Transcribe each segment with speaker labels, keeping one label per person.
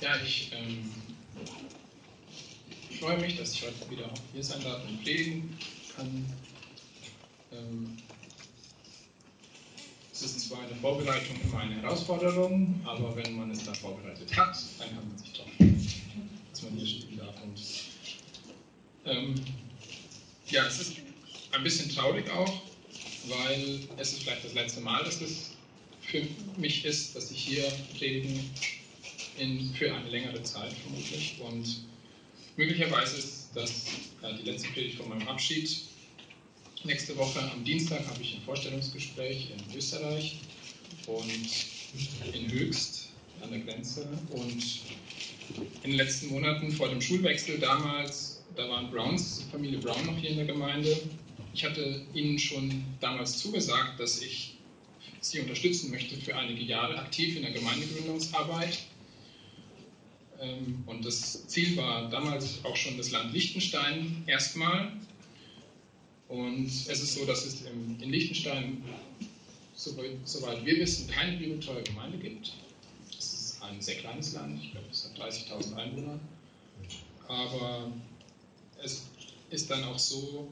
Speaker 1: Ja, ich ähm, freue mich, dass ich heute wieder hier sein darf und predigen kann. Ähm, es ist zwar eine Vorbereitung immer eine Herausforderung, aber wenn man es dann vorbereitet hat, dann kann man sich doch, dass man hier stehen darf. Und, ähm, ja, es ist ein bisschen traurig auch, weil es ist vielleicht das letzte Mal, dass es für mich ist, dass ich hier predigen in, für eine längere Zeit vermutlich. Und möglicherweise ist das ja, die letzte Predigt von meinem Abschied. Nächste Woche am Dienstag habe ich ein Vorstellungsgespräch in Österreich und in Höchst an der Grenze. Und in den letzten Monaten vor dem Schulwechsel damals, da waren Browns, Familie Brown noch hier in der Gemeinde. Ich hatte ihnen schon damals zugesagt, dass ich sie unterstützen möchte für einige Jahre aktiv in der Gemeindegründungsarbeit. Ähm, und das Ziel war damals auch schon das Land Liechtenstein erstmal. Und es ist so, dass es in Liechtenstein, soweit wir wissen, keine bibeltreue Gemeinde gibt. Es ist ein sehr kleines Land, ich glaube, es hat 30.000 Einwohner. Aber es ist dann auch so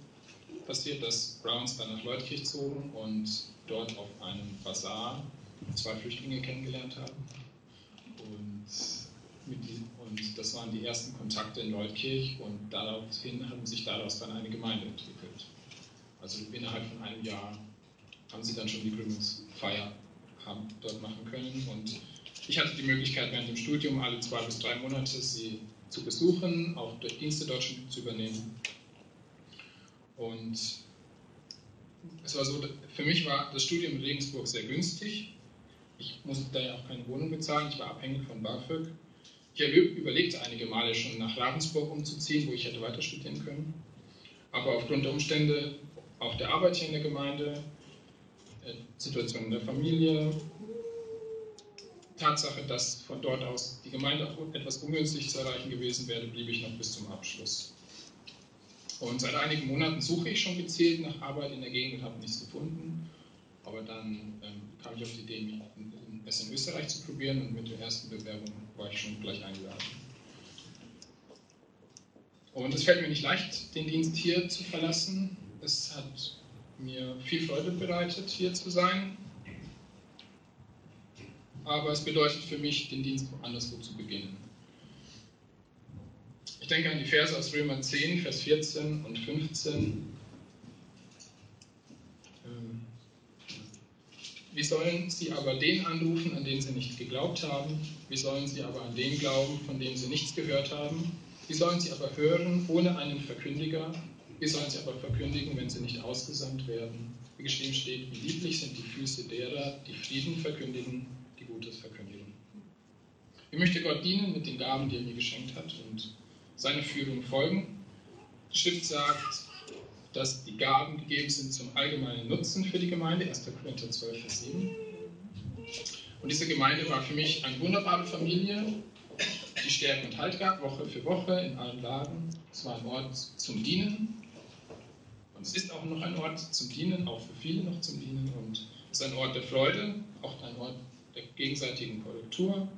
Speaker 1: passiert, dass Browns dann nach Leutkirch zogen und dort auf einem Bazar zwei Flüchtlinge kennengelernt haben. Und und das waren die ersten Kontakte in Leutkirch und daraufhin haben sich daraus dann eine Gemeinde entwickelt. Also innerhalb von einem Jahr haben sie dann schon die Gründungsfeier haben dort machen können und ich hatte die Möglichkeit während dem Studium alle zwei bis drei Monate sie zu besuchen, auch durch Dienste dort schon zu übernehmen. Und es war so, für mich war das Studium in Regensburg sehr günstig. Ich musste da ja auch keine Wohnung bezahlen, ich war abhängig von BAföG. Ich überlegte einige Male schon nach Ravensburg umzuziehen, wo ich hätte weiter studieren können. Aber aufgrund der Umstände, auch der Arbeit hier in der Gemeinde, äh, Situation in der Familie, Tatsache, dass von dort aus die Gemeinde auch etwas ungünstig zu erreichen gewesen wäre, blieb ich noch bis zum Abschluss. Und seit einigen Monaten suche ich schon gezielt nach Arbeit in der Gegend, habe nichts gefunden. Aber dann ähm, kam ich auf die Idee, es in Österreich zu probieren und mit der ersten Bewerbung war ich schon gleich eingeladen. Und es fällt mir nicht leicht, den Dienst hier zu verlassen. Es hat mir viel Freude bereitet, hier zu sein. Aber es bedeutet für mich, den Dienst anderswo zu beginnen. Ich denke an die Verse aus Römer 10, Vers 14 und 15. Wie sollen sie aber den anrufen, an den sie nicht geglaubt haben? Wie sollen sie aber an den glauben, von dem sie nichts gehört haben? Wie sollen sie aber hören ohne einen Verkündiger? Wie sollen sie aber verkündigen, wenn sie nicht ausgesandt werden? Wie geschrieben steht, wie lieblich sind die Füße derer, die Frieden verkündigen, die Gutes verkündigen. Ich möchte Gott dienen mit den Gaben, die er mir geschenkt hat und seine Führung folgen. Die Schrift sagt, dass die Gaben gegeben sind zum allgemeinen Nutzen für die Gemeinde, 1. Korinther 12, Vers 7. Und diese Gemeinde war für mich eine wunderbare Familie, die Stärke und Halt gab, Woche für Woche in allen Lagen. Es war ein Ort zum Dienen. Und es ist auch noch ein Ort zum Dienen, auch für viele noch zum Dienen. Und es ist ein Ort der Freude, auch ein Ort der gegenseitigen Korrektur,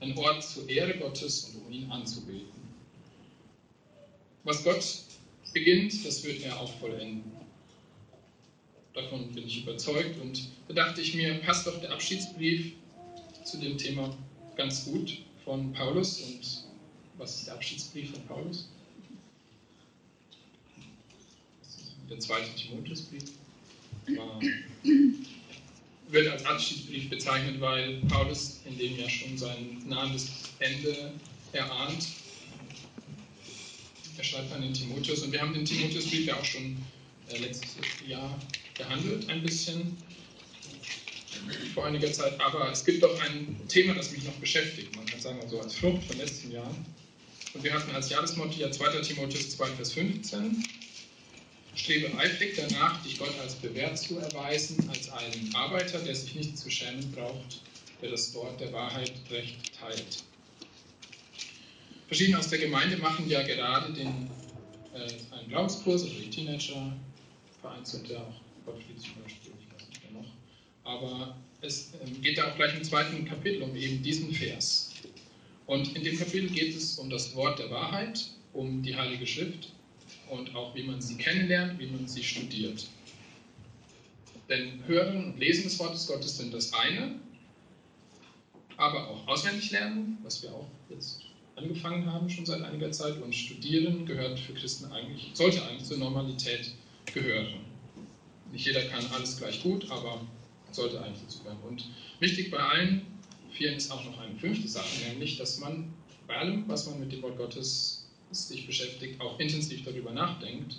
Speaker 1: ein Ort zur Ehre Gottes und um ihn anzubeten. Was Gott beginnt, das wird er auch vollenden. Davon bin ich überzeugt und da dachte ich mir, passt doch der Abschiedsbrief zu dem Thema ganz gut von Paulus. Und was ist der Abschiedsbrief von Paulus? Der zweite Timotheusbrief wird als Abschiedsbrief bezeichnet, weil Paulus in dem ja schon sein nahendes Ende erahnt er schreibt an den Timotheus und wir haben den Timotheusbrief ja auch schon äh, letztes Jahr behandelt, ein bisschen vor einiger Zeit. Aber es gibt doch ein Thema, das mich noch beschäftigt. Man kann sagen, also als Frucht von letzten Jahren. Und wir hatten als Jahresmotto ja 2. Timotheus 2, Vers 15. Strebe eifrig danach, dich Gott als bewährt zu erweisen, als einen Arbeiter, der sich nicht zu schämen braucht, der das Wort der Wahrheit recht teilt. Verschiedene aus der Gemeinde machen ja gerade den, äh, einen Glaubenskurs, also die Teenager, vereinzelt ja auch Gottfried zum Beispiel, ich weiß nicht mehr noch. Aber es ähm, geht da auch gleich im zweiten Kapitel um eben diesen Vers. Und in dem Kapitel geht es um das Wort der Wahrheit, um die Heilige Schrift und auch wie man sie kennenlernt, wie man sie studiert. Denn Hören und Lesen des Wortes Gottes sind das eine, aber auch auswendig lernen, was wir auch jetzt angefangen haben schon seit einiger Zeit, und Studieren gehört für Christen eigentlich, sollte eigentlich zur Normalität gehören. Nicht jeder kann alles gleich gut, aber sollte eigentlich dazu gehören. Und wichtig bei allen vier ist auch noch eine fünfte Sache, nämlich, dass man bei allem, was man mit dem Wort Gottes sich beschäftigt, auch intensiv darüber nachdenkt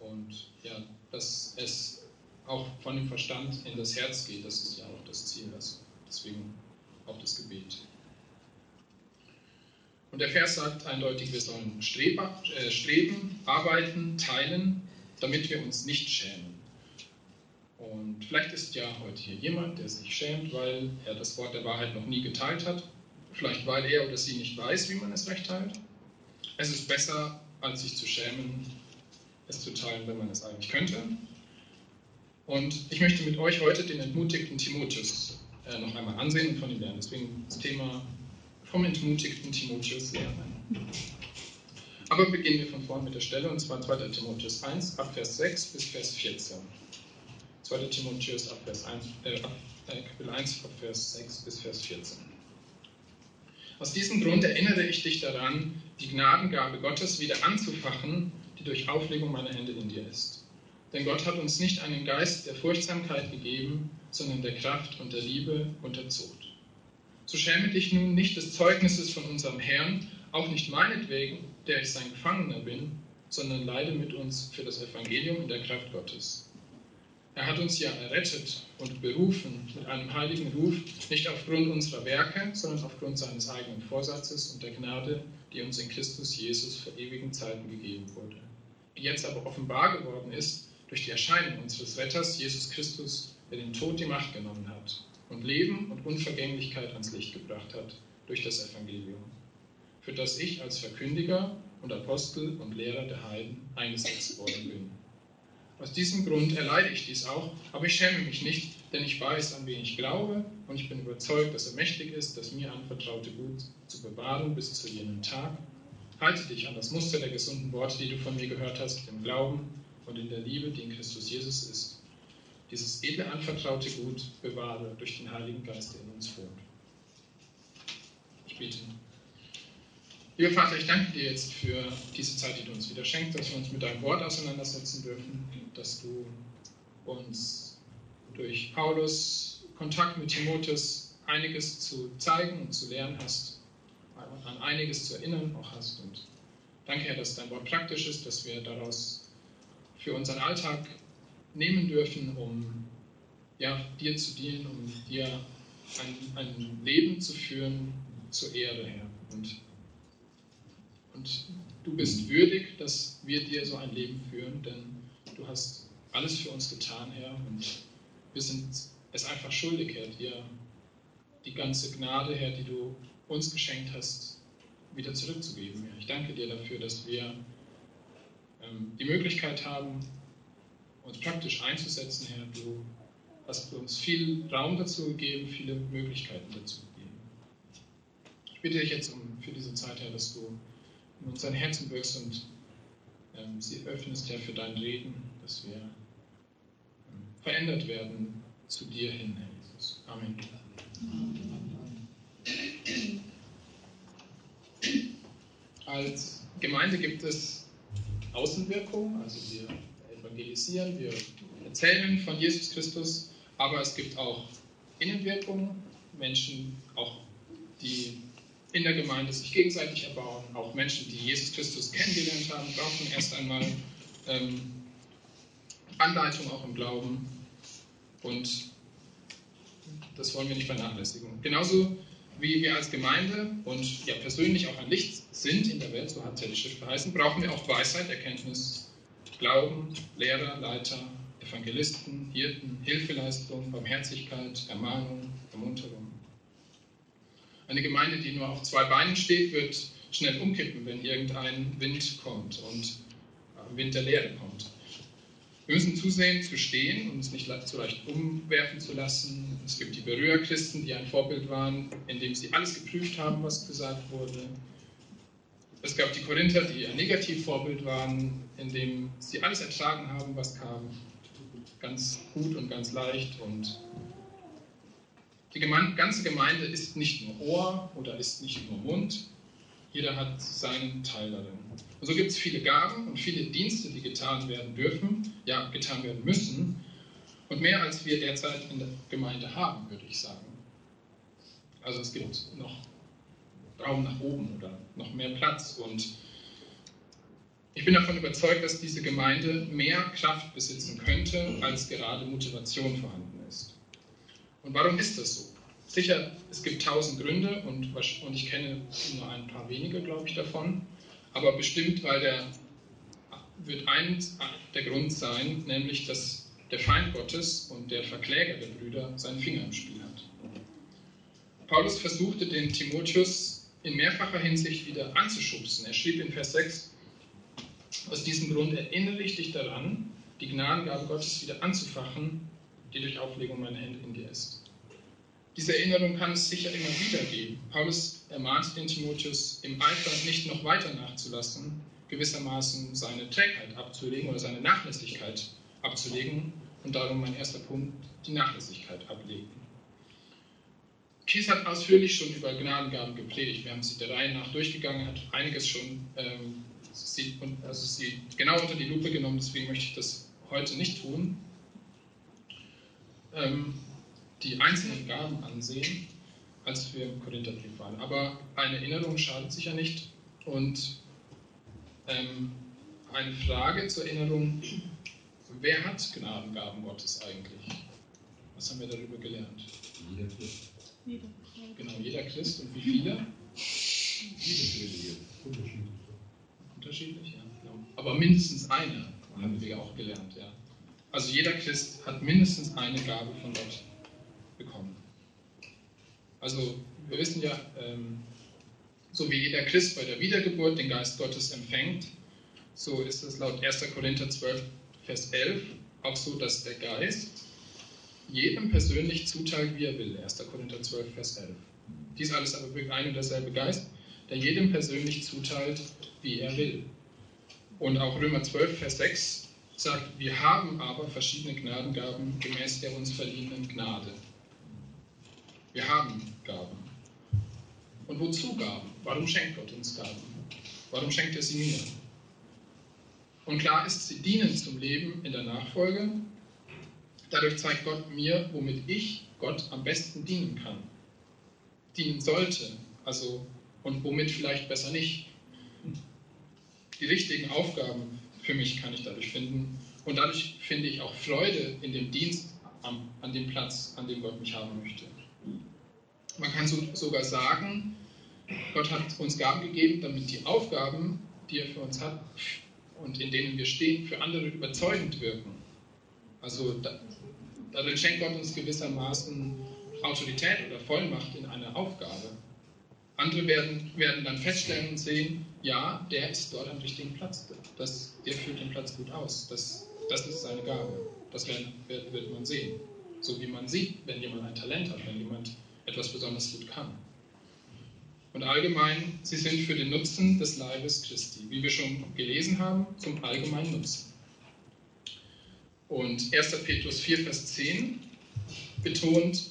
Speaker 1: und ja, dass es auch von dem Verstand in das Herz geht. Das ist ja auch das Ziel, das, deswegen auch das Gebet. Und der Vers sagt eindeutig, wir sollen streben, äh, streben, arbeiten, teilen, damit wir uns nicht schämen. Und vielleicht ist ja heute hier jemand, der sich schämt, weil er das Wort der Wahrheit noch nie geteilt hat. Vielleicht weil er oder sie nicht weiß, wie man es recht teilt. Es ist besser, als sich zu schämen, es zu teilen, wenn man es eigentlich könnte. Und ich möchte mit euch heute den entmutigten Timotheus äh, noch einmal ansehen und von ihm lernen. Deswegen das Thema vom entmutigten Timotheus lernen. Aber beginnen wir von vorn mit der Stelle, und zwar 2. Timotheus 1, ab Vers 6 bis Vers 14. 2. Timotheus ab Vers 1, äh, äh, Kapitel 1, ab Vers 6 bis Vers 14. Aus diesem Grund erinnere ich dich daran, die Gnadengabe Gottes wieder anzufachen, die durch Auflegung meiner Hände in dir ist. Denn Gott hat uns nicht einen Geist der Furchtsamkeit gegeben, sondern der Kraft und der Liebe und der Zucht. So schäme dich nun nicht des Zeugnisses von unserem Herrn, auch nicht meinetwegen, der ich sein Gefangener bin, sondern leide mit uns für das Evangelium in der Kraft Gottes. Er hat uns ja errettet und berufen mit einem heiligen Ruf, nicht aufgrund unserer Werke, sondern aufgrund seines eigenen Vorsatzes und der Gnade, die uns in Christus Jesus vor ewigen Zeiten gegeben wurde, die jetzt aber offenbar geworden ist durch die Erscheinung unseres Retters, Jesus Christus, der den Tod die Macht genommen hat und Leben und Unvergänglichkeit ans Licht gebracht hat durch das Evangelium, für das ich als Verkündiger und Apostel und Lehrer der Heiden eingesetzt worden bin. Aus diesem Grund erleide ich dies auch, aber ich schäme mich nicht, denn ich weiß, an wen ich glaube und ich bin überzeugt, dass er mächtig ist, das mir anvertraute Gut zu bewahren bis zu jenem Tag. Halte dich an das Muster der gesunden Worte, die du von mir gehört hast, im Glauben und in der Liebe, die in Christus Jesus ist dieses edle anvertraute Gut bewahre durch den Heiligen Geist, der in uns wohnt. Ich bete. Lieber Vater, ich danke dir jetzt für diese Zeit, die du uns wieder schenkst, dass wir uns mit deinem Wort auseinandersetzen dürfen, dass du uns durch Paulus Kontakt mit Timotheus einiges zu zeigen und zu lernen hast, an einiges zu erinnern auch hast. Und danke, Herr, dass dein Wort praktisch ist, dass wir daraus für unseren Alltag nehmen dürfen, um ja, dir zu dienen, um dir ein, ein Leben zu führen zur Ehre, Herr. Und, und du bist würdig, dass wir dir so ein Leben führen, denn du hast alles für uns getan, Herr, und wir sind es einfach schuldig, Herr, dir die ganze Gnade, Herr, die du uns geschenkt hast, wieder zurückzugeben. Herr. Ich danke dir dafür, dass wir ähm, die Möglichkeit haben, uns praktisch einzusetzen, Herr. Du hast uns viel Raum dazu gegeben, viele Möglichkeiten dazu gegeben. Ich bitte dich jetzt um, für diese Zeit, Herr, dass du in unseren Herzen wirkst und ähm, sie öffnest, Herr, für dein Reden, dass wir ähm, verändert werden zu dir hin, Herr Jesus. Amen. Als Gemeinde gibt es Außenwirkung, also wir evangelisieren, wir erzählen von Jesus Christus, aber es gibt auch Innenwirkungen, Menschen, auch die in der Gemeinde sich gegenseitig erbauen, auch Menschen, die Jesus Christus kennengelernt haben, brauchen erst einmal ähm, Anleitung auch im Glauben und das wollen wir nicht vernachlässigen. Genauso wie wir als Gemeinde und ja persönlich auch ein Licht sind in der Welt, so hat es ja die Schrift verheißen, brauchen wir auch Weisheit, Erkenntnis Glauben, Lehrer, Leiter, Evangelisten, Hirten, Hilfeleistung, Barmherzigkeit, Ermahnung, Ermunterung. Eine Gemeinde, die nur auf zwei Beinen steht, wird schnell umkippen, wenn irgendein Wind kommt und Wind der Lehre kommt. Wir müssen zusehen zu stehen und uns nicht zu leicht umwerfen zu lassen. Es gibt die Berührerchristen, die ein Vorbild waren, indem sie alles geprüft haben, was gesagt wurde. Es gab die Korinther, die ein Negativvorbild waren, indem sie alles ertragen haben, was kam. Ganz gut und ganz leicht. Und die ganze Gemeinde ist nicht nur Ohr oder ist nicht nur Mund. Jeder hat seinen Teil darin. Und so gibt es viele Gaben und viele Dienste, die getan werden dürfen, ja, getan werden müssen. Und mehr als wir derzeit in der Gemeinde haben, würde ich sagen. Also es gibt noch Raum nach oben oder noch mehr Platz. Und ich bin davon überzeugt, dass diese Gemeinde mehr Kraft besitzen könnte, als gerade Motivation vorhanden ist. Und warum ist das so? Sicher, es gibt tausend Gründe und, und ich kenne nur ein paar wenige, glaube ich, davon. Aber bestimmt, weil der wird ein der Grund sein, nämlich dass der Feind Gottes und der Verkläger der Brüder seinen Finger im Spiel hat. Paulus versuchte den Timotheus in mehrfacher Hinsicht wieder anzuschubsen. Er schrieb in Vers 6, aus diesem Grund erinnere ich dich daran, die Gnadengabe Gottes wieder anzufachen, die durch Auflegung meiner Hände in dir ist. Diese Erinnerung kann es sicher immer wieder geben. Paulus ermahnt den Timotheus, im Eifer nicht noch weiter nachzulassen, gewissermaßen seine Trägheit abzulegen oder seine Nachlässigkeit abzulegen. Und darum mein erster Punkt, die Nachlässigkeit ablegen. Kies hat ausführlich schon über Gnadengaben gepredigt. Wir haben sie der Reihe nach durchgegangen, hat einiges schon ähm, sie, also sie genau unter die Lupe genommen, deswegen möchte ich das heute nicht tun. Ähm, die einzelnen Gaben ansehen, als wir im Korintherbrief waren. Aber eine Erinnerung schadet sicher nicht. Und ähm, eine Frage zur Erinnerung, wer hat Gnadengaben Gottes eigentlich? Was haben wir darüber gelernt?
Speaker 2: Jeder Christ.
Speaker 1: Jeder. Genau, jeder Christ. Und wie viele?
Speaker 2: Unterschiedlich.
Speaker 1: Unterschiedlich, ja. Aber mindestens eine haben wir auch gelernt, ja. Also jeder Christ hat mindestens eine Gabe von Gott bekommen. Also wir wissen ja, ähm, so wie jeder Christ bei der Wiedergeburt den Geist Gottes empfängt, so ist es laut 1. Korinther 12, Vers 11 auch so, dass der Geist jedem persönlich zuteilt, wie er will. 1. Korinther 12, Vers 11. Dies alles aber wirkt ein und derselbe Geist, der jedem persönlich zuteilt, wie er will. Und auch Römer 12, Vers 6 sagt, wir haben aber verschiedene Gnadengaben gemäß der uns verliehenen Gnade. Wir haben Gaben. Und wozu Gaben? Warum schenkt Gott uns Gaben? Warum schenkt er sie mir? Und klar ist, sie dienen zum Leben in der Nachfolge. Dadurch zeigt Gott mir, womit ich Gott am besten dienen kann. Dienen sollte. Also, und womit vielleicht besser nicht. Die richtigen Aufgaben für mich kann ich dadurch finden. Und dadurch finde ich auch Freude in dem Dienst an, an dem Platz, an dem Gott mich haben möchte. Man kann so, sogar sagen, Gott hat uns Gaben gegeben, damit die Aufgaben, die er für uns hat und in denen wir stehen, für andere überzeugend wirken. Also da, dadurch schenkt Gott uns gewissermaßen Autorität oder Vollmacht in einer Aufgabe. Andere werden, werden dann feststellen und sehen, ja, der ist dort am richtigen Platz. Das, der führt den Platz gut aus. Das, das ist seine Gabe. Das wird, wird man sehen. So wie man sieht, wenn jemand ein Talent hat, wenn jemand etwas besonders gut kann. Und allgemein, sie sind für den Nutzen des Leibes Christi, wie wir schon gelesen haben, zum allgemeinen Nutzen. Und 1. Petrus 4, Vers 10 betont,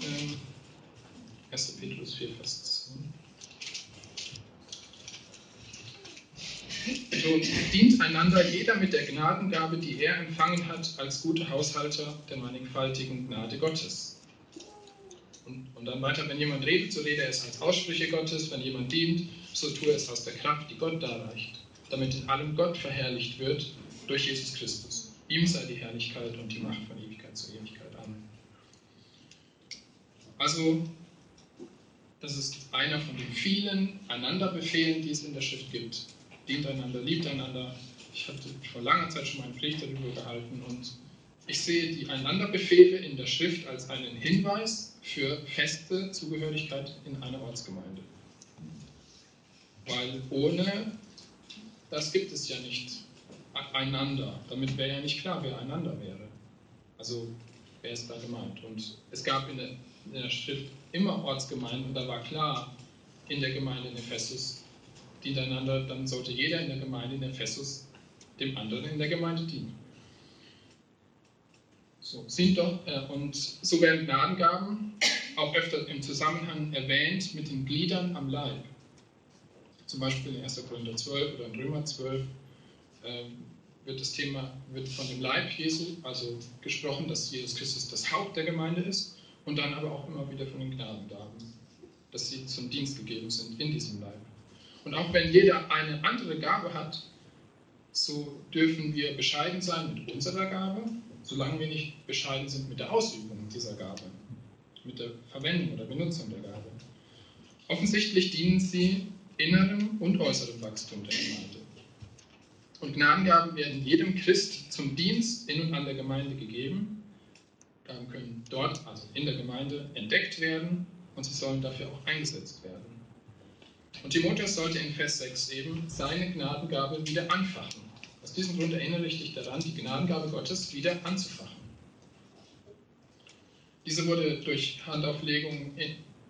Speaker 1: äh, 1. Petrus 4, Vers 10, betont, dient einander jeder mit der Gnadengabe, die er empfangen hat, als gute Haushalter der mannigfaltigen Gnade Gottes. Und, und dann weiter, wenn jemand redet, so rede er es als Aussprüche Gottes, wenn jemand dient, so tue es aus der Kraft, die Gott darreicht, damit in allem Gott verherrlicht wird durch Jesus Christus. Ihm sei die Herrlichkeit und die Macht von Ewigkeit zu Ewigkeit. Amen. Also, das ist einer von den vielen Einanderbefehlen, die es in der Schrift gibt. Dient einander, liebt einander. Ich hatte vor langer Zeit schon einen Predigt darüber gehalten und ich sehe die Einanderbefehle in der Schrift als einen Hinweis für feste Zugehörigkeit in einer Ortsgemeinde. Weil ohne das gibt es ja nicht. einander. Damit wäre ja nicht klar, wer einander wäre. Also wer ist da gemeint? Und es gab in der, in der Schrift immer Ortsgemeinden und da war klar, in der Gemeinde in Ephesus dient einander, dann sollte jeder in der Gemeinde in Ephesus dem anderen in der Gemeinde dienen. So, sind doch, äh, und so werden Gnadengaben auch öfter im Zusammenhang erwähnt mit den Gliedern am Leib. Zum Beispiel in 1. Korinther 12 oder in Römer 12 äh, wird das Thema wird von dem Leib Jesu, also gesprochen, dass Jesus Christus das Haupt der Gemeinde ist und dann aber auch immer wieder von den Gnadengaben, dass sie zum Dienst gegeben sind in diesem Leib. Und auch wenn jeder eine andere Gabe hat, so dürfen wir bescheiden sein mit unserer Gabe, solange wir nicht bescheiden sind mit der Ausübung dieser Gabe, mit der Verwendung oder Benutzung der Gabe. Offensichtlich dienen sie innerem und äußerem Wachstum der Gemeinde. Und Gnadengaben werden jedem Christ zum Dienst in und an der Gemeinde gegeben. Gaben können dort, also in der Gemeinde, entdeckt werden und sie sollen dafür auch eingesetzt werden. Und Timotheus sollte in Vers 6 eben seine Gnadengabe wieder anfachen. Aus diesem Grund erinnere ich dich daran, die Gnadengabe Gottes wieder anzufachen. Diese wurde durch Handauflegung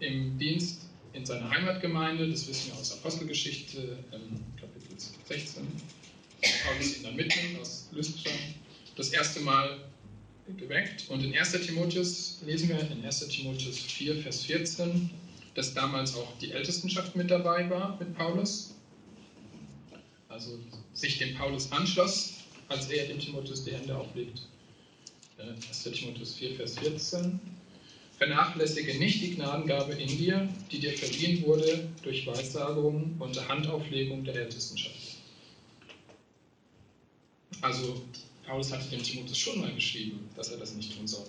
Speaker 1: im Dienst in seiner Heimatgemeinde, das wissen wir aus Apostelgeschichte, Kapitel 16, Paulus in der Mitte aus Lystra, das erste Mal geweckt. Und in 1. Timotheus lesen wir in 1. Timotheus 4, Vers 14, dass damals auch die Ältestenschaft mit dabei war mit Paulus. Also sich dem Paulus anschloss, als er dem Timotheus die Hände auflegt. 1. Äh, Timotheus 4, Vers 14. Vernachlässige nicht die Gnadengabe in dir, die dir verliehen wurde durch Weissagung und Handauflegung der Ältestenschaft. Also Paulus hatte dem Timotheus schon mal geschrieben, dass er das nicht tun soll.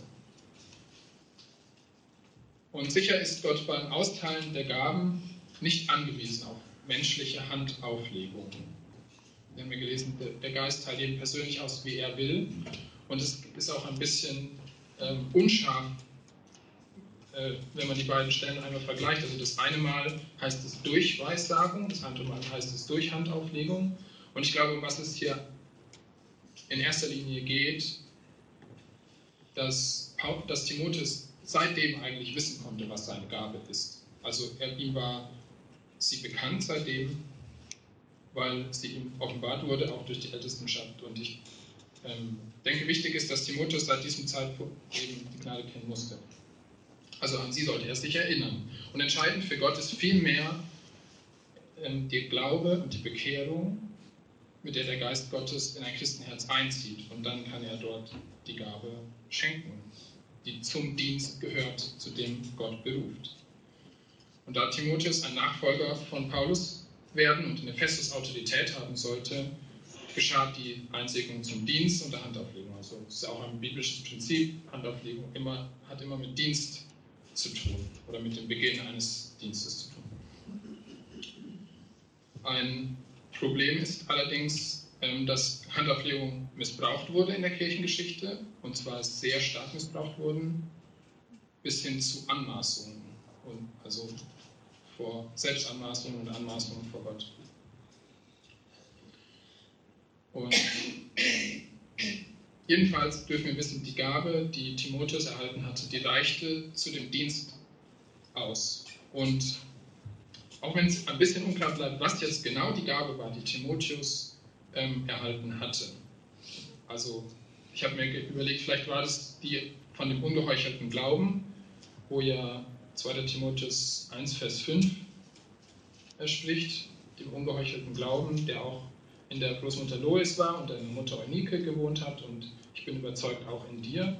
Speaker 1: Und sicher ist Gott beim Austeilen der Gaben nicht angewiesen auf menschliche Handauflegung. Wir haben ja gelesen, der Geist teilt jedem persönlich aus, wie er will. Und es ist auch ein bisschen ähm, unscharf, äh, wenn man die beiden Stellen einmal vergleicht. Also das eine Mal heißt es durch Weissagung, das andere Mal heißt es durch Handauflegung. Und ich glaube, was es hier in erster Linie geht, dass, dass Timotheus seitdem eigentlich wissen konnte, was seine Gabe ist. Also er, ihm war sie bekannt seitdem, weil sie ihm offenbart wurde, auch durch die Ältestenschaft. Und ich ähm, denke, wichtig ist, dass Timotheus seit diesem Zeitpunkt eben die Gnade kennen musste. Also an sie sollte er sich erinnern. Und entscheidend für Gott ist vielmehr ähm, der Glaube und die Bekehrung, mit der der Geist Gottes in ein Christenherz einzieht. Und dann kann er dort die Gabe schenken die zum Dienst gehört, zu dem Gott beruft. Und da Timotheus ein Nachfolger von Paulus werden und in Ephesus Autorität haben sollte, geschah die Einsegnung zum Dienst und der Handauflegung. Also es ist auch ein biblisches Prinzip, Handauflegung immer, hat immer mit Dienst zu tun oder mit dem Beginn eines Dienstes zu tun. Ein Problem ist allerdings, dass Handauflegung missbraucht wurde in der Kirchengeschichte, und zwar sehr stark missbraucht wurden, bis hin zu Anmaßungen, und also vor Selbstanmaßungen und Anmaßungen vor Gott. Und jedenfalls dürfen wir wissen, die Gabe, die Timotheus erhalten hatte, die reichte zu dem Dienst aus. Und auch wenn es ein bisschen unklar bleibt, was jetzt genau die Gabe war, die Timotheus ähm, erhalten hatte. Also ich habe mir überlegt, vielleicht war das die von dem ungeheuchelten Glauben, wo ja 2. Timotheus 1, Vers 5 spricht, dem ungeheuchelten Glauben, der auch in der Großmutter Lois war und deine Mutter Eunike gewohnt hat und ich bin überzeugt auch in dir.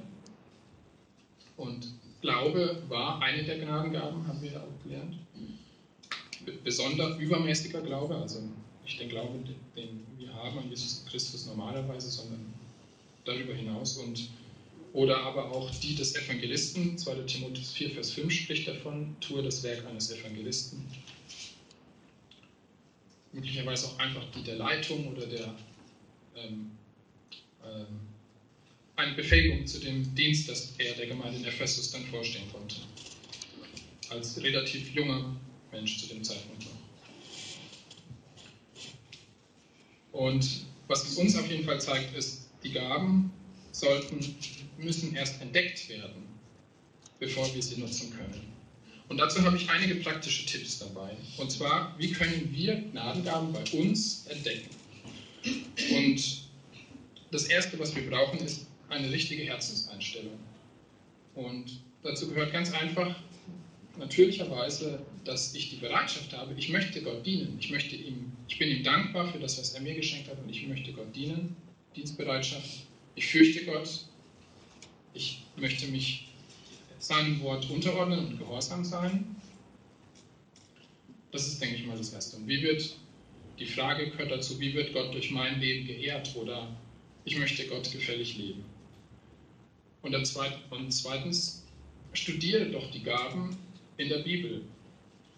Speaker 1: Und Glaube war eine der Gnadengaben, haben wir auch gelernt. Besonder übermäßiger Glaube, also nicht den Glauben, den wir haben an Jesus Christus normalerweise, sondern darüber hinaus. Und, oder aber auch die des Evangelisten, 2. Timotheus 4, Vers 5 spricht davon, tue das Werk eines Evangelisten. Möglicherweise auch einfach die der Leitung oder der ähm, ähm, eine Befähigung zu dem Dienst, das er der Gemeinde in Ephesus dann vorstehen konnte. Als relativ junger Mensch zu dem Zeitpunkt noch. Und was es uns auf jeden Fall zeigt, ist, die Gaben sollten, müssen erst entdeckt werden, bevor wir sie nutzen können. Und dazu habe ich einige praktische Tipps dabei. Und zwar, wie können wir Gnadengaben bei uns entdecken? Und das Erste, was wir brauchen, ist eine richtige Herzenseinstellung. Und dazu gehört ganz einfach, natürlicherweise, dass ich die Bereitschaft habe, ich möchte Gott dienen. Ich, möchte ihm, ich bin ihm dankbar für das, was er mir geschenkt hat und ich möchte Gott dienen. Dienstbereitschaft. Ich fürchte Gott. Ich möchte mich seinem Wort unterordnen und gehorsam sein. Das ist, denke ich mal, das Erste. Und wie wird, die Frage gehört dazu, wie wird Gott durch mein Leben geehrt oder ich möchte Gott gefällig leben. Und, und zweitens, studiere doch die Gaben in der Bibel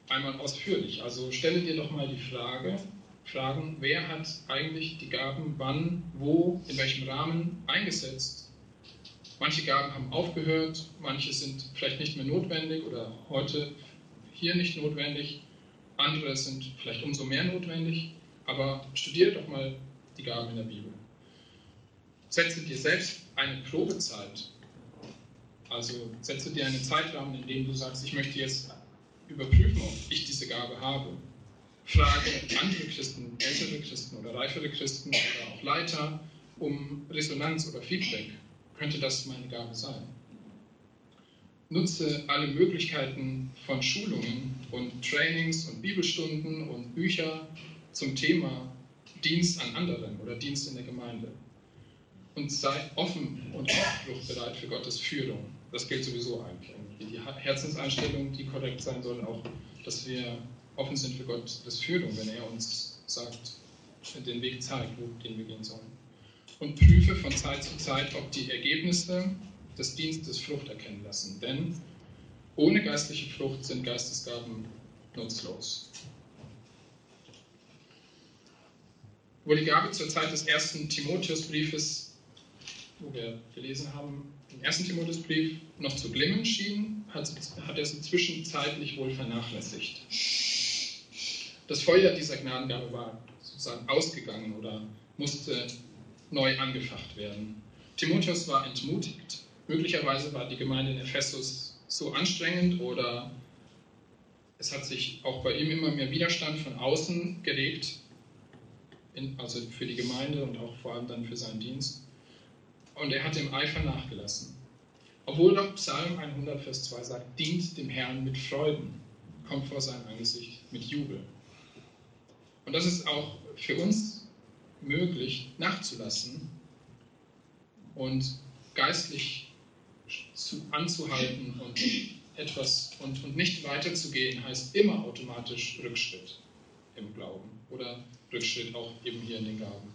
Speaker 1: einmal ausführlich. Also stelle dir doch mal die Frage, Fragen, wer hat eigentlich die Gaben wann, wo, in welchem Rahmen eingesetzt Manche Gaben haben aufgehört, manche sind vielleicht nicht mehr notwendig oder heute hier nicht notwendig, andere sind vielleicht umso mehr notwendig, aber studiere doch mal die Gaben in der Bibel. Setze dir selbst eine Probezeit, also setze dir einen Zeitrahmen, in dem du sagst, ich möchte jetzt überprüfen, ob ich diese Gabe habe. Frage andere Christen, ältere Christen oder reifere Christen oder auch Leiter um Resonanz oder Feedback könnte das meine Gabe sein. Nutze alle Möglichkeiten von Schulungen und Trainings und Bibelstunden und Bücher zum Thema Dienst an anderen oder Dienst in der Gemeinde. Und sei offen und aufbruchbereit für Gottes Führung. Das gilt sowieso eigentlich. Die Herzenseinstellung, die korrekt sein soll, auch, dass wir offen sind für Gottes Führung, wenn er uns sagt, den Weg zeigt, den wir gehen sollen und prüfe von Zeit zu Zeit, ob die Ergebnisse des Dienstes Frucht erkennen lassen. Denn ohne geistliche Frucht sind Geistesgaben nutzlos. Wo die Gabe zur Zeit des ersten Timotheusbriefes, wo wir gelesen haben, im ersten Timotheusbrief noch zu glimmen schien, hat, hat er sie zwischenzeitlich wohl vernachlässigt. Das Feuer dieser Gnadengabe war sozusagen ausgegangen oder musste neu angefacht werden. Timotheus war entmutigt. Möglicherweise war die Gemeinde in Ephesus so anstrengend oder es hat sich auch bei ihm immer mehr Widerstand von außen geregt, in, also für die Gemeinde und auch vor allem dann für seinen Dienst. Und er hat dem Eifer nachgelassen. Obwohl doch Psalm 100, Vers 2 sagt, dient dem Herrn mit Freuden, kommt vor sein Angesicht mit Jubel. Und das ist auch für uns möglich nachzulassen und geistlich zu, anzuhalten und etwas und, und nicht weiterzugehen, heißt immer automatisch Rückschritt im Glauben oder Rückschritt auch eben hier in den Gaben.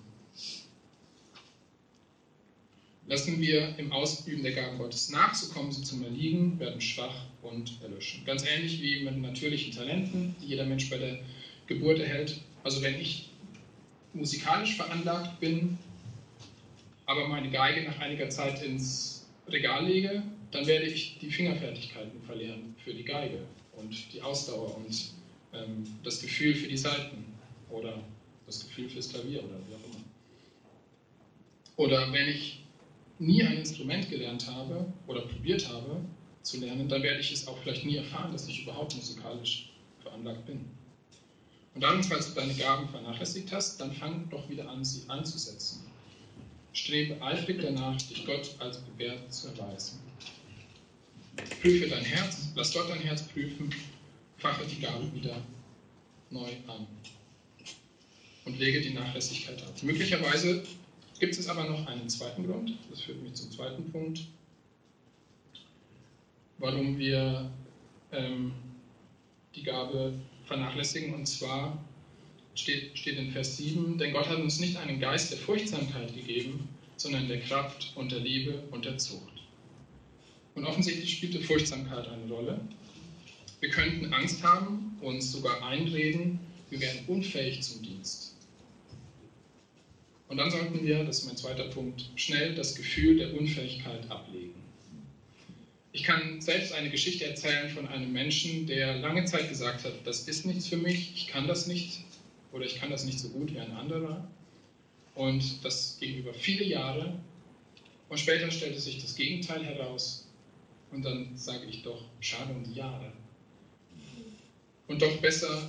Speaker 1: Lassen wir im Ausüben der Gaben Gottes nachzukommen, sie zum Erliegen, werden schwach und erlöschen. Ganz ähnlich wie mit natürlichen Talenten, die jeder Mensch bei der Geburt erhält. Also wenn ich musikalisch veranlagt bin, aber meine Geige nach einiger Zeit ins Regal lege, dann werde ich die Fingerfertigkeiten verlieren für die Geige und die Ausdauer und ähm, das Gefühl für die Saiten oder das Gefühl fürs Klavier oder wie auch immer. Oder wenn ich nie ein Instrument gelernt habe oder probiert habe zu lernen, dann werde ich es auch vielleicht nie erfahren, dass ich überhaupt musikalisch veranlagt bin. Und dann, falls du deine Gaben vernachlässigt hast, dann fang doch wieder an, sie anzusetzen. Strebe eifrig danach, dich Gott als bewährt zu erweisen. Prüfe dein Herz, lass Gott dein Herz prüfen, fache die Gaben wieder neu an und lege die Nachlässigkeit ab. Möglicherweise gibt es aber noch einen zweiten Grund, das führt mich zum zweiten Punkt, warum wir ähm, die Gabe vernachlässigen. Und zwar steht, steht in Vers 7, denn Gott hat uns nicht einen Geist der Furchtsamkeit gegeben, sondern der Kraft und der Liebe und der Zucht. Und offensichtlich spielte Furchtsamkeit eine Rolle. Wir könnten Angst haben, uns sogar einreden, wir wären unfähig zum Dienst. Und dann sollten wir, das ist mein zweiter Punkt, schnell das Gefühl der Unfähigkeit ablegen. Ich kann selbst eine Geschichte erzählen von einem Menschen, der lange Zeit gesagt hat, das ist nichts für mich, ich kann das nicht oder ich kann das nicht so gut wie ein anderer. Und das ging über viele Jahre. Und später stellte sich das Gegenteil heraus. Und dann sage ich doch, schade um die Jahre. Und doch besser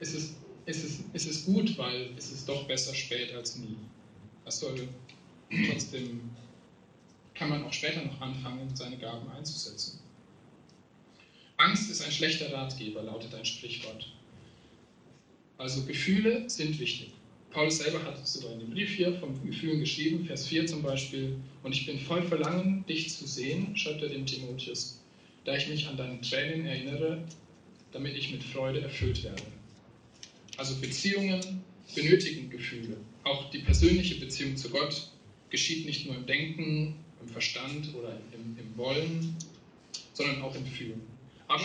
Speaker 1: ist es, ist es, ist es gut, weil es ist doch besser spät als nie. Das soll trotzdem, kann man auch später noch anfangen, seine Gaben einzusetzen. Angst ist ein schlechter Ratgeber, lautet ein Sprichwort. Also Gefühle sind wichtig. Paulus selber hat sogar in dem Brief hier von Gefühlen geschrieben, Vers 4 zum Beispiel. Und ich bin voll Verlangen, dich zu sehen, schreibt er dem Timotheus, da ich mich an deine Tränen erinnere, damit ich mit Freude erfüllt werde. Also Beziehungen benötigen Gefühle. Auch die persönliche Beziehung zu Gott geschieht nicht nur im Denken, im Verstand oder im, im Wollen, sondern auch im Fühlen. Aber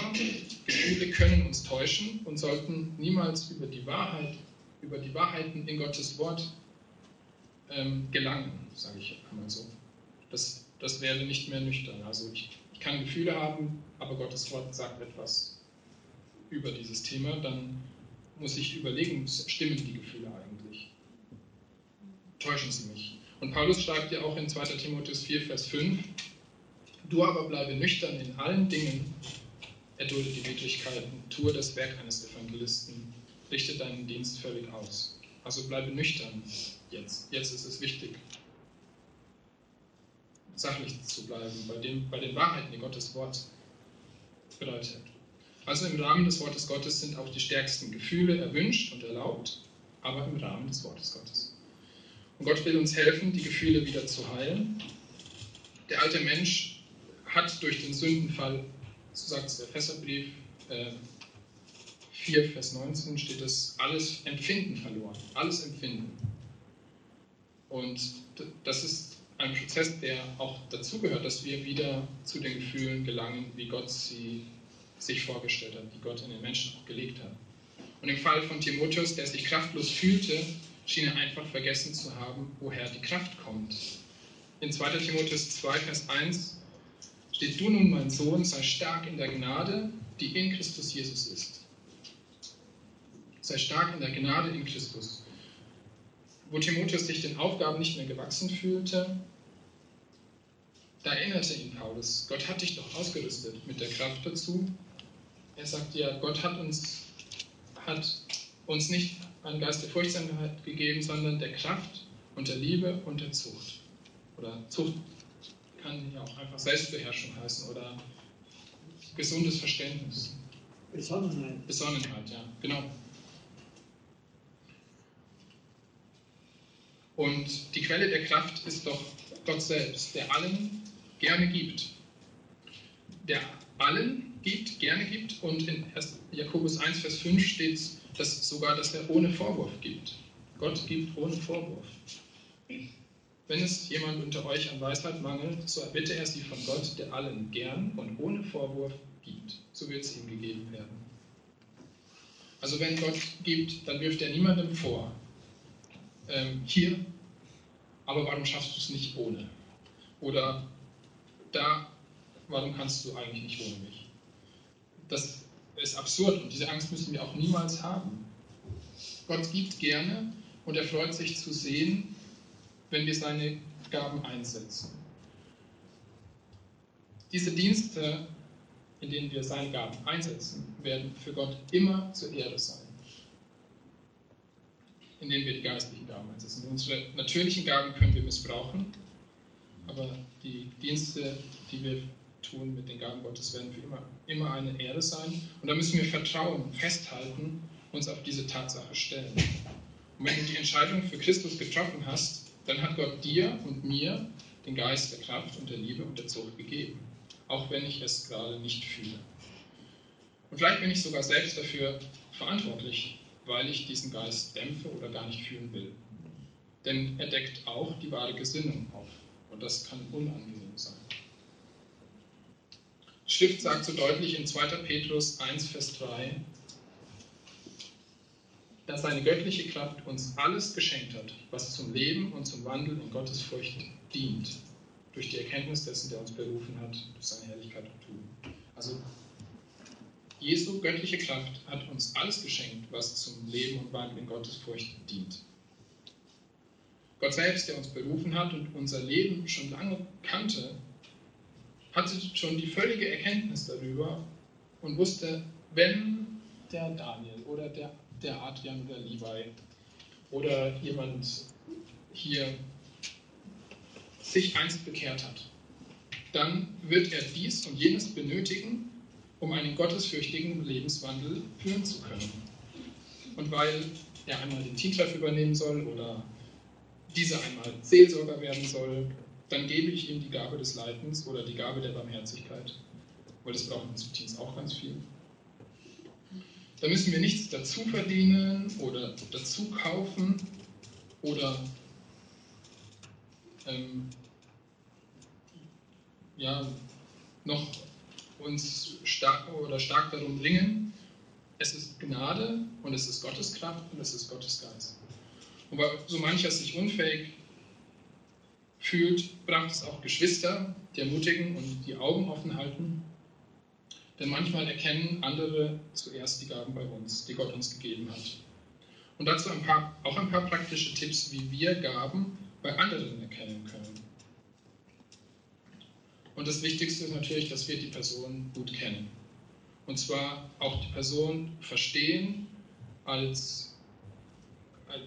Speaker 1: Gefühle können uns täuschen und sollten niemals über die Wahrheit, über die Wahrheiten in Gottes Wort ähm, gelangen, sage ich einmal so. Das, das wäre nicht mehr nüchtern. Also ich, ich kann Gefühle haben, aber Gottes Wort sagt etwas über dieses Thema, dann muss ich überlegen, stimmen die Gefühle eigentlich? Täuschen sie mich? Und Paulus schreibt ja auch in 2. Timotheus 4, Vers 5, du aber bleibe nüchtern in allen Dingen, erdulde die Widrigkeiten, tue das Werk eines Evangelisten, richte deinen Dienst völlig aus. Also bleibe nüchtern jetzt. Jetzt ist es wichtig, sachlich zu bleiben, bei, dem, bei den Wahrheiten, die Gottes Wort bedeutet. Also im Rahmen des Wortes Gottes sind auch die stärksten Gefühle erwünscht und erlaubt, aber im Rahmen des Wortes Gottes. Und Gott will uns helfen, die Gefühle wieder zu heilen. Der alte Mensch hat durch den Sündenfall, so sagt es der Fässerbrief, äh, 4, Vers 19 steht es, alles Empfinden verloren. Alles Empfinden. Und das ist ein Prozess, der auch dazugehört, dass wir wieder zu den Gefühlen gelangen, wie Gott sie sich vorgestellt hat, die Gott in den Menschen auch gelegt hat. Und im Fall von Timotheus, der sich kraftlos fühlte, schien er einfach vergessen zu haben, woher die Kraft kommt. In 2 Timotheus 2, Vers 1 steht, du nun, mein Sohn, sei stark in der Gnade, die in Christus Jesus ist. Sei stark in der Gnade in Christus. Wo Timotheus sich den Aufgaben nicht mehr gewachsen fühlte, da erinnerte ihn Paulus, Gott hat dich doch ausgerüstet mit der Kraft dazu, er sagt ja, Gott hat uns, hat uns nicht einen Geist der Furchtsamkeit gegeben, sondern der Kraft und der Liebe und der Zucht. Oder Zucht kann ja auch einfach Selbstbeherrschung heißen oder gesundes Verständnis.
Speaker 3: Besonnenheit.
Speaker 1: Besonnenheit, ja, genau. Und die Quelle der Kraft ist doch Gott selbst, der allen gerne gibt. Der allen gibt, gerne gibt. Und in Jakobus 1, Vers 5 steht dass sogar, dass er ohne Vorwurf gibt. Gott gibt ohne Vorwurf. Wenn es jemand unter euch an Weisheit mangelt, so erbitte er sie von Gott, der allen gern und ohne Vorwurf gibt. So wird es ihm gegeben werden. Also wenn Gott gibt, dann wirft er niemandem vor, ähm, hier, aber warum schaffst du es nicht ohne? Oder da, warum kannst du eigentlich nicht ohne mich? Das ist absurd und diese Angst müssen wir auch niemals haben. Gott gibt gerne und er freut sich zu sehen, wenn wir seine Gaben einsetzen. Diese Dienste, in denen wir seine Gaben einsetzen, werden für Gott immer zur Ehre sein. In denen wir die geistlichen Gaben einsetzen. Unsere natürlichen Gaben können wir missbrauchen, aber die Dienste, die wir tun mit den Gaben Gottes, werden für immer, immer eine Ehre sein. Und da müssen wir vertrauen, festhalten, uns auf diese Tatsache stellen. Und wenn du die Entscheidung für Christus getroffen hast, dann hat Gott dir und mir den Geist der Kraft und der Liebe und der Zucht gegeben, auch wenn ich es gerade nicht fühle. Und vielleicht bin ich sogar selbst dafür verantwortlich, weil ich diesen Geist dämpfe oder gar nicht fühlen will. Denn er deckt auch die wahre Gesinnung auf. Und das kann unangenehm sein. Schrift sagt so deutlich in 2. Petrus 1, Vers 3, dass seine göttliche Kraft uns alles geschenkt hat, was zum Leben und zum Wandel in Gottes Furcht dient, durch die Erkenntnis dessen, der uns berufen hat, durch seine Herrlichkeit und Tun. Also Jesu göttliche Kraft hat uns alles geschenkt, was zum Leben und Wandel in Gottes Furcht dient. Gott selbst, der uns berufen hat und unser Leben schon lange kannte, hatte schon die völlige Erkenntnis darüber und wusste, wenn der Daniel oder der, der Adrian oder Levi oder jemand hier sich einst bekehrt hat, dann wird er dies und jenes benötigen, um einen gottesfürchtigen Lebenswandel führen zu können. Und weil er einmal den Teamtreff übernehmen soll oder dieser einmal Seelsorger werden soll, dann gebe ich ihm die Gabe des Leitens oder die Gabe der Barmherzigkeit, weil das braucht unser Dienst auch ganz viel. Da müssen wir nichts dazu verdienen oder dazu kaufen oder ähm, ja, noch uns stark oder stark darum bringen. Es ist Gnade und es ist Gottes Kraft und es ist Gottes Geist. Und weil so mancher sich unfähig fühlt, braucht es auch Geschwister, die ermutigen und die Augen offen halten. Denn manchmal erkennen andere zuerst die Gaben bei uns, die Gott uns gegeben hat. Und dazu ein paar, auch ein paar praktische Tipps, wie wir Gaben bei anderen erkennen können. Und das Wichtigste ist natürlich, dass wir die Person gut kennen. Und zwar auch die Person verstehen als,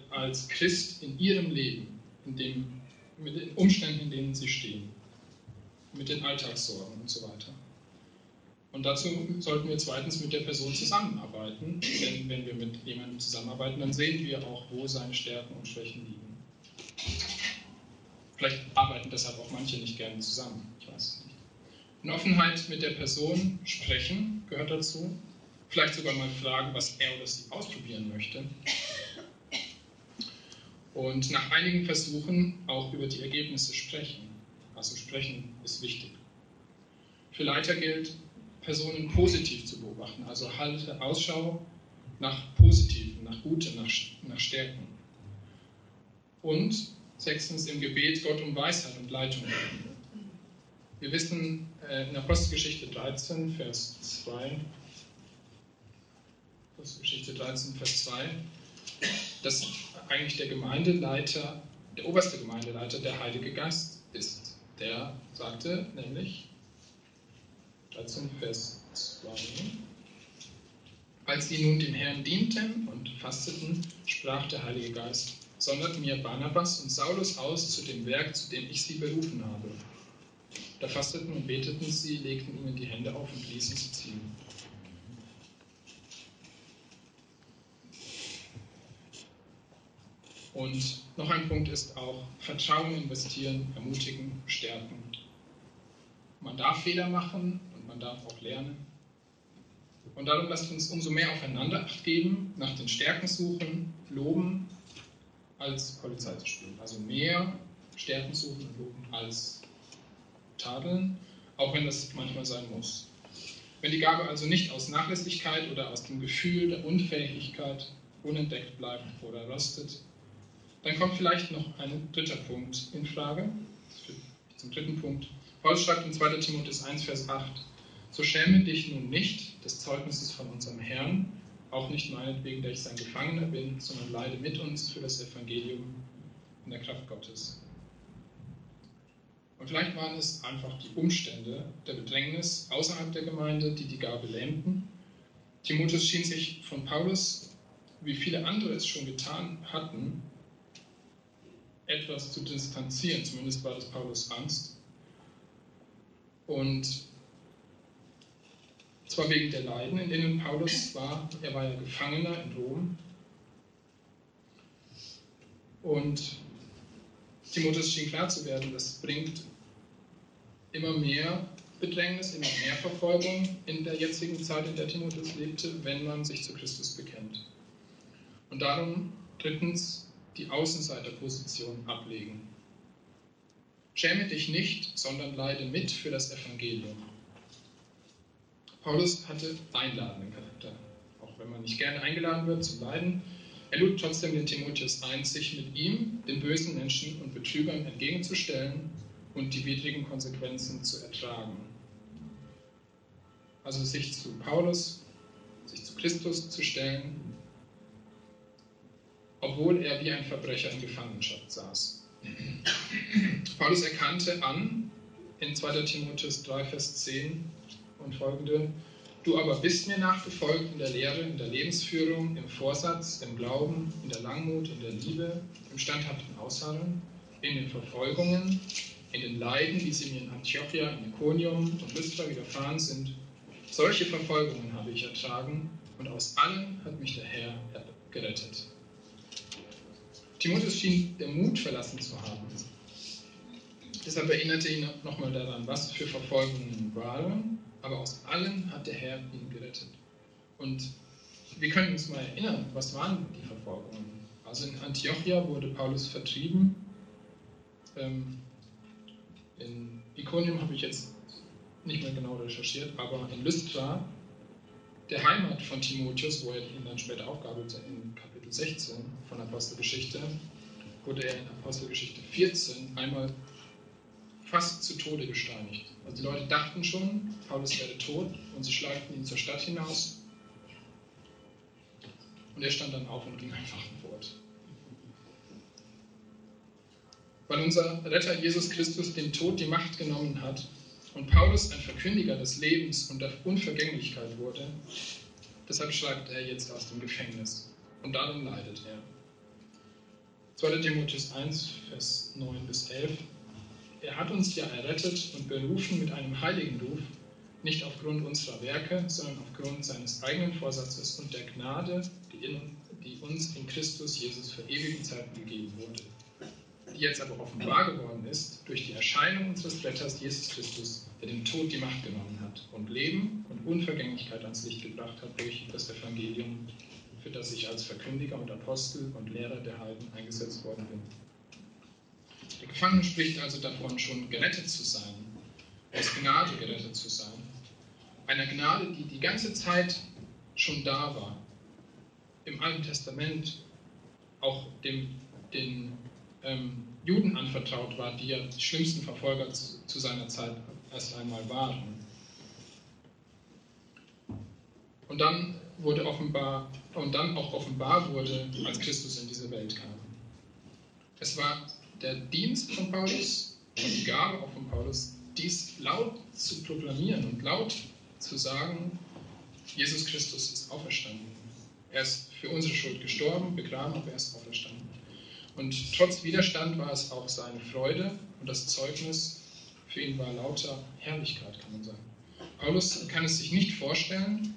Speaker 1: als Christ in ihrem Leben, in dem, mit den Umständen, in denen sie stehen, mit den Alltagssorgen und so weiter. Und dazu sollten wir zweitens mit der Person zusammenarbeiten, denn wenn wir mit jemandem zusammenarbeiten, dann sehen wir auch, wo seine Stärken und Schwächen liegen. Vielleicht arbeiten deshalb auch manche nicht gerne zusammen, ich weiß es nicht. In Offenheit mit der Person sprechen gehört dazu. Vielleicht sogar mal fragen, was er oder sie ausprobieren möchte. Und nach einigen Versuchen auch über die Ergebnisse sprechen. Also sprechen ist wichtig. Für Leiter gilt, Personen positiv zu beobachten. Also halte Ausschau nach Positiven, nach Guten, nach, nach Stärken. Und sechstens im Gebet Gott um Weisheit und Leitung. Wir wissen äh, in Apostelgeschichte 13, Vers 2, Apostelgeschichte 13, Vers 2, dass eigentlich der Gemeindeleiter, der oberste Gemeindeleiter der Heilige Geist ist. Der sagte nämlich, 13, Vers 2. Als sie nun dem Herrn dienten und fasteten, sprach der Heilige Geist, sondert mir Barnabas und Saulus aus zu dem Werk, zu dem ich sie berufen habe. Da fasteten und beteten sie, legten ihnen die Hände auf und ließen sie ziehen. Und noch ein Punkt ist auch Vertrauen investieren, ermutigen, stärken. Man darf Fehler machen, man darf auch lernen. Und darum lasst uns umso mehr aufeinander Acht geben, nach den Stärken suchen, loben, als Polizei zu spielen. Also mehr Stärken suchen und loben als tadeln, auch wenn das manchmal sein muss. Wenn die Gabe also nicht aus Nachlässigkeit oder aus dem Gefühl der Unfähigkeit unentdeckt bleibt oder rostet, dann kommt vielleicht noch ein dritter Punkt in Frage. Zum dritten Punkt. Paulus schreibt in 2. Timotheus 1, Vers 8, so schäme dich nun nicht des Zeugnisses von unserem Herrn, auch nicht meinetwegen, da ich sein Gefangener bin, sondern leide mit uns für das Evangelium in der Kraft Gottes. Und vielleicht waren es einfach die Umstände der Bedrängnis außerhalb der Gemeinde, die die Gabe lähmten. Timotheus schien sich von Paulus, wie viele andere es schon getan hatten, etwas zu distanzieren. Zumindest war das Paulus Angst. Und zwar wegen der Leiden, in denen Paulus war. Er war ja Gefangener in Rom. Und Timotheus schien klar zu werden, das bringt immer mehr Bedrängnis, immer mehr Verfolgung in der jetzigen Zeit, in der Timotheus lebte, wenn man sich zu Christus bekennt. Und darum drittens die Außenseiterposition ablegen. Schäme dich nicht, sondern leide mit für das Evangelium. Paulus hatte einladenden Charakter. Auch wenn man nicht gerne eingeladen wird zum Leiden, er lud trotzdem den Timotheus ein, sich mit ihm, den bösen Menschen und Betrügern entgegenzustellen und die widrigen Konsequenzen zu ertragen. Also sich zu Paulus, sich zu Christus zu stellen, obwohl er wie ein Verbrecher in Gefangenschaft saß. Paulus erkannte an in 2. Timotheus 3, Vers 10 und folgende, Du aber bist mir nachgefolgt in der Lehre, in der Lebensführung, im Vorsatz, im Glauben, in der Langmut, in der Liebe, im standhaften Ausharren, in den Verfolgungen, in den Leiden, wie sie mir in Antiochia, in Iconium und Lystra widerfahren sind. Solche Verfolgungen habe ich ertragen und aus allen hat mich der Herr gerettet. Timotheus schien den Mut verlassen zu haben. Deshalb erinnerte ihn nochmal daran, was für Verfolgungen waren aber aus allen hat der Herr ihn gerettet. Und wir können uns mal erinnern, was waren die Verfolgungen? Also in Antiochia wurde Paulus vertrieben. Ähm, in Iconium habe ich jetzt nicht mehr genau recherchiert, aber in Lystra, der Heimat von Timotheus, wo er ihn dann später aufgabelte, in Kapitel 16 von Apostelgeschichte, wurde er in Apostelgeschichte 14 einmal fast zu Tode gesteinigt. Also die Leute dachten schon, Paulus werde tot und sie schleiften ihn zur Stadt hinaus. Und er stand dann auf und ging einfach fort. Weil unser Retter Jesus Christus dem Tod die Macht genommen hat und Paulus ein Verkündiger des Lebens und der Unvergänglichkeit wurde, deshalb schreibt er jetzt aus dem Gefängnis. Und darin leidet er. 2. Timotheus 1, Vers 9 bis 11. Er hat uns ja errettet und berufen mit einem heiligen Ruf, nicht aufgrund unserer Werke, sondern aufgrund seines eigenen Vorsatzes und der Gnade, die, in, die uns in Christus Jesus für ewige Zeiten gegeben wurde, die jetzt aber offenbar geworden ist durch die Erscheinung unseres Retters Jesus Christus, der dem Tod die Macht genommen hat und Leben und Unvergänglichkeit ans Licht gebracht hat durch das Evangelium, für das ich als Verkündiger und Apostel und Lehrer der Heiden eingesetzt worden bin. Der Gefangene spricht also davon, schon gerettet zu sein, aus Gnade gerettet zu sein. Einer Gnade, die die ganze Zeit schon da war. Im Alten Testament auch dem, den ähm, Juden anvertraut war, die ja die schlimmsten Verfolger zu, zu seiner Zeit erst einmal waren. Und dann wurde offenbar und dann auch offenbar wurde, als Christus in diese Welt kam. Es war der Dienst von Paulus und die Gabe auch von Paulus, dies laut zu proklamieren und laut zu sagen, Jesus Christus ist auferstanden. Er ist für unsere Schuld gestorben, begraben, aber er ist auferstanden. Und trotz Widerstand war es auch seine Freude und das Zeugnis für ihn war lauter Herrlichkeit, kann man sagen. Paulus kann es sich nicht vorstellen,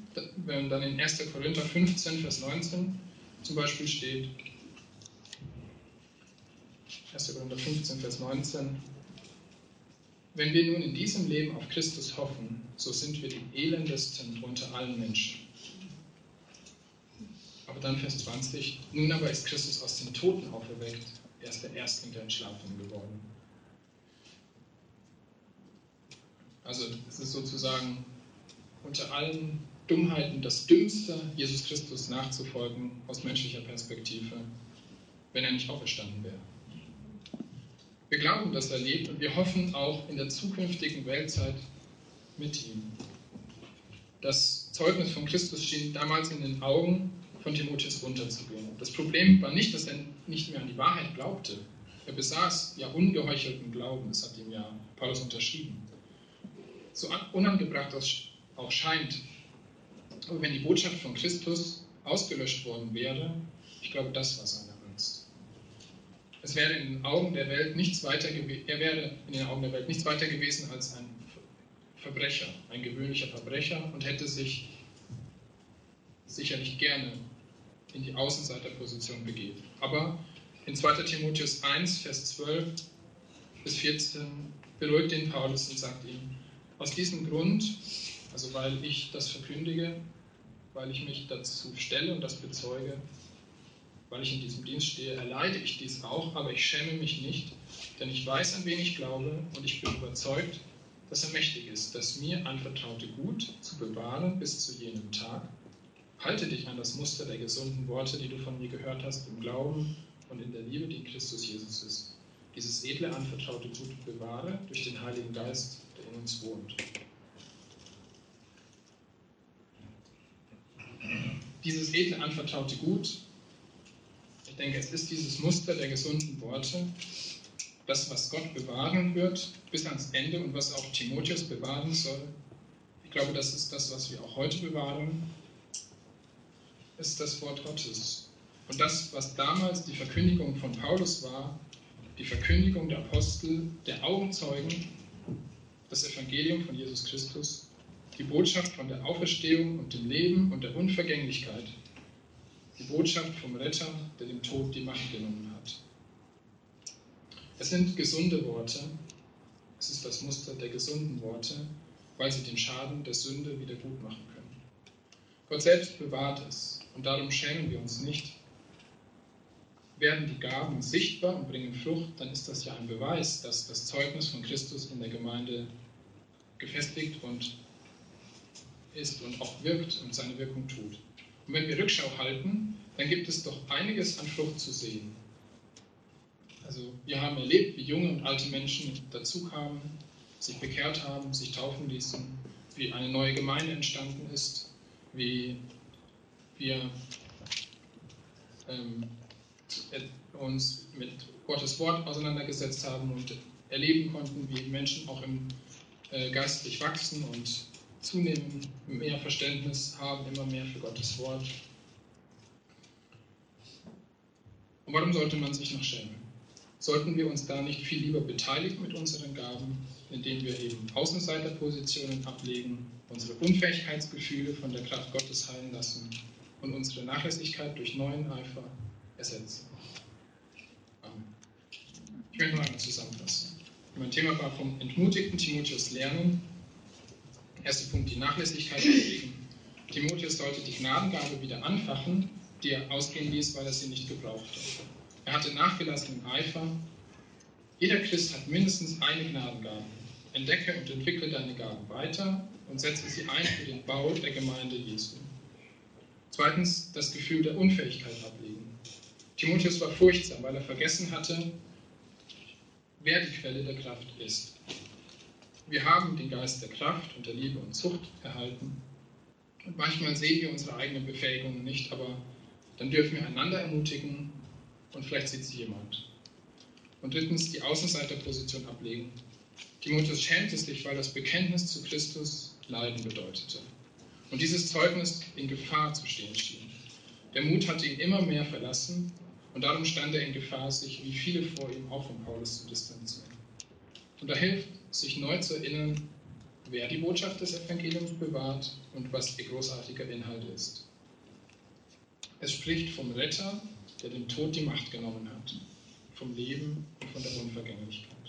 Speaker 1: wenn dann in 1. Korinther 15, Vers 19 zum Beispiel steht, 1. Korinther 15, Vers 19. Wenn wir nun in diesem Leben auf Christus hoffen, so sind wir die elendesten unter allen Menschen. Aber dann Vers 20. Nun aber ist Christus aus den Toten auferweckt. Er ist der Erstling der Entschlafenen geworden. Also es ist sozusagen unter allen Dummheiten das Dümmste, Jesus Christus nachzufolgen aus menschlicher Perspektive, wenn er nicht auferstanden wäre. Wir glauben, dass er lebt und wir hoffen auch in der zukünftigen Weltzeit mit ihm. Das Zeugnis von Christus schien damals in den Augen von Timotheus runterzugehen. Das Problem war nicht, dass er nicht mehr an die Wahrheit glaubte. Er besaß ja ungeheuchelten Glauben, das hat ihm ja Paulus unterschrieben. So unangebracht auch scheint, aber wenn die Botschaft von Christus ausgelöscht worden wäre, ich glaube, das war seine es wäre in den Augen der Welt nichts weiter er wäre in den Augen der Welt nichts weiter gewesen als ein Verbrecher, ein gewöhnlicher Verbrecher und hätte sich sicherlich gerne in die Außenseiterposition begeben. Aber in 2. Timotheus 1, Vers 12 bis 14 beruhigt den Paulus und sagt ihm, aus diesem Grund, also weil ich das verkündige, weil ich mich dazu stelle und das bezeuge, weil ich in diesem Dienst stehe, erleide ich dies auch, aber ich schäme mich nicht, denn ich weiß, an wen ich glaube und ich bin überzeugt, dass er mächtig ist, das mir anvertraute Gut zu bewahren bis zu jenem Tag. Halte dich an das Muster der gesunden Worte, die du von mir gehört hast, im Glauben und in der Liebe, die in Christus Jesus ist. Dieses edle anvertraute Gut bewahre durch den Heiligen Geist, in uns wohnt. Dieses edle anvertraute Gut denke, es ist dieses Muster der gesunden Worte, das, was Gott bewahren wird bis ans Ende und was auch Timotheus bewahren soll, ich glaube, das ist das, was wir auch heute bewahren, ist das Wort Gottes. Und das, was damals die Verkündigung von Paulus war, die Verkündigung der Apostel, der Augenzeugen, das Evangelium von Jesus Christus, die Botschaft von der Auferstehung und dem Leben und der Unvergänglichkeit, die Botschaft vom Retter, der dem Tod die Macht genommen hat. Es sind gesunde Worte, es ist das Muster der gesunden Worte, weil sie den Schaden der Sünde wieder gut machen können. Gott selbst bewahrt es und darum schämen wir uns nicht. Werden die Gaben sichtbar und bringen Frucht, dann ist das ja ein Beweis, dass das Zeugnis von Christus in der Gemeinde gefestigt und ist und auch wirkt und seine Wirkung tut. Und wenn wir Rückschau halten, dann gibt es doch einiges an Frucht zu sehen. Also wir haben erlebt, wie junge und alte Menschen dazu kamen, sich bekehrt haben, sich taufen ließen, wie eine neue Gemeinde entstanden ist, wie wir ähm, uns mit Gottes Wort auseinandergesetzt haben und erleben konnten, wie Menschen auch im, äh, geistlich wachsen und zunehmend mehr Verständnis haben, immer mehr für Gottes Wort. Und warum sollte man sich noch schämen? Sollten wir uns da nicht viel lieber beteiligen mit unseren Gaben, indem wir eben Außenseiterpositionen ablegen, unsere Unfähigkeitsgefühle von der Kraft Gottes heilen lassen und unsere Nachlässigkeit durch neuen Eifer ersetzen? Amen. Ich möchte noch einmal zusammenfassen. Mein Thema war vom entmutigten Timotheus lernen, Erster Punkt, die Nachlässigkeit ablegen. Timotheus sollte die Gnadengabe wieder anfachen, die er ausgehen ließ, weil er sie nicht gebrauchte. Er hatte nachgelassenen Eifer. Jeder Christ hat mindestens eine Gnadengabe. Entdecke und entwickle deine Gaben weiter und setze sie ein für den Bau der Gemeinde Jesu. Zweitens, das Gefühl der Unfähigkeit ablegen. Timotheus war furchtsam, weil er vergessen hatte, wer die Quelle der Kraft ist. Wir haben den Geist der Kraft und der Liebe und Zucht erhalten. Und manchmal sehen wir unsere eigenen Befähigungen nicht, aber dann dürfen wir einander ermutigen und vielleicht sieht sie jemand. Und drittens die Außenseiterposition ablegen. Timotheus schämte sich, weil das Bekenntnis zu Christus Leiden bedeutete. Und dieses Zeugnis in Gefahr zu stehen schien. Der Mut hatte ihn immer mehr verlassen und darum stand er in Gefahr, sich wie viele vor ihm auch von Paulus zu distanzieren. Und da hilft sich neu zu erinnern, wer die Botschaft des Evangeliums bewahrt und was ihr großartiger Inhalt ist. Es spricht vom Retter, der dem Tod die Macht genommen hat, vom Leben und von der Unvergänglichkeit.